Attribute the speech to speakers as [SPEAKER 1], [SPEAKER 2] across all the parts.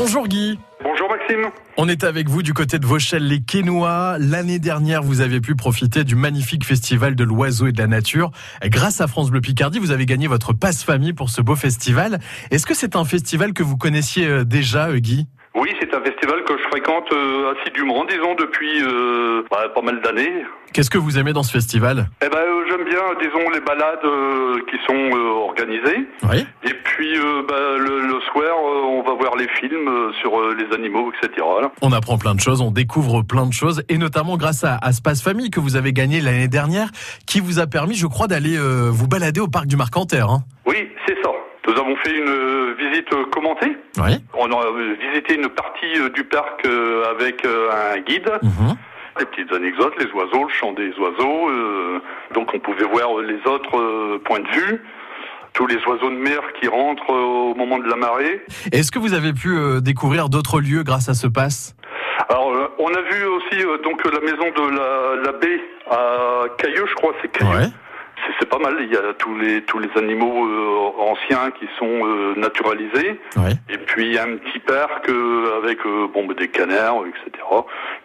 [SPEAKER 1] Bonjour Guy.
[SPEAKER 2] Bonjour Maxime.
[SPEAKER 1] On est avec vous du côté de Vauchelles les Quénois. L'année dernière, vous avez pu profiter du magnifique festival de l'oiseau et de la nature. Grâce à France Bleu Picardie, vous avez gagné votre passe famille pour ce beau festival. Est-ce que c'est un festival que vous connaissiez euh, déjà, euh, Guy?
[SPEAKER 2] Oui, c'est un festival que je fréquente euh, assidûment, disons, depuis euh, bah, pas mal d'années.
[SPEAKER 1] Qu'est-ce que vous aimez dans ce festival?
[SPEAKER 2] Eh ben, euh, j'aime bien, disons, les balades euh, qui sont organisées.
[SPEAKER 1] Oui.
[SPEAKER 2] Et puis, euh, bah, le, le soir, euh, on va voir les films euh, sur les animaux, etc. là.
[SPEAKER 1] On apprend plein de choses, on découvre plein de choses, et notamment grâce à, à ce passe famille que vous avez gagné l'année dernière, qui vous a permis, je crois, d'aller vous balader au parc du Marcanterre. Hein.
[SPEAKER 2] Oui, c'est ça. Nous avons fait une visite commentée.
[SPEAKER 1] Oui.
[SPEAKER 2] On a visité une partie du parc avec un guide.
[SPEAKER 1] Mhm.
[SPEAKER 2] Les petites anecdotes, les oiseaux, le chant des oiseaux. euh, donc on pouvait voir les autres euh, points de vue, tous les oiseaux de mer qui rentrent euh, au moment de la marée.
[SPEAKER 1] Est-ce que vous avez pu euh, découvrir d'autres lieux grâce à ce pass?
[SPEAKER 2] Alors euh, on a vu aussi donc la maison de la, la baie à Cailleux, je crois, c'est Cailleux. C'est- C'est pas mal. Il y a tous les tous les animaux euh, anciens qui sont euh, naturalisés. Et puis un petit parc euh, avec bon bah, des canards, etc.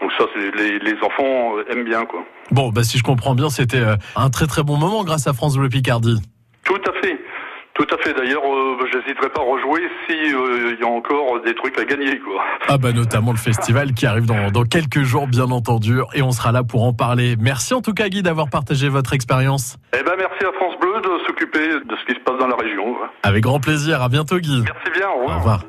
[SPEAKER 2] Donc ça, les, les enfants aiment bien quoi.
[SPEAKER 1] Bon, bah, si je comprends bien, c'était un très très bon moment grâce à France Bleu Picardie.
[SPEAKER 2] Tout à fait. Tout à fait. D'ailleurs, euh, j'hésiterai pas à rejouer si euh, y a encore des trucs à gagner, quoi.
[SPEAKER 1] Ah bah notamment le festival qui arrive dans, dans quelques jours, bien entendu, et on sera là pour en parler. Merci en tout cas Guy d'avoir partagé votre expérience.
[SPEAKER 2] Eh ben, merci à France Bleu de s'occuper de ce qui se passe dans la région.
[SPEAKER 1] Avec grand plaisir, à bientôt Guy.
[SPEAKER 2] Merci bien. Au revoir.
[SPEAKER 1] Au revoir.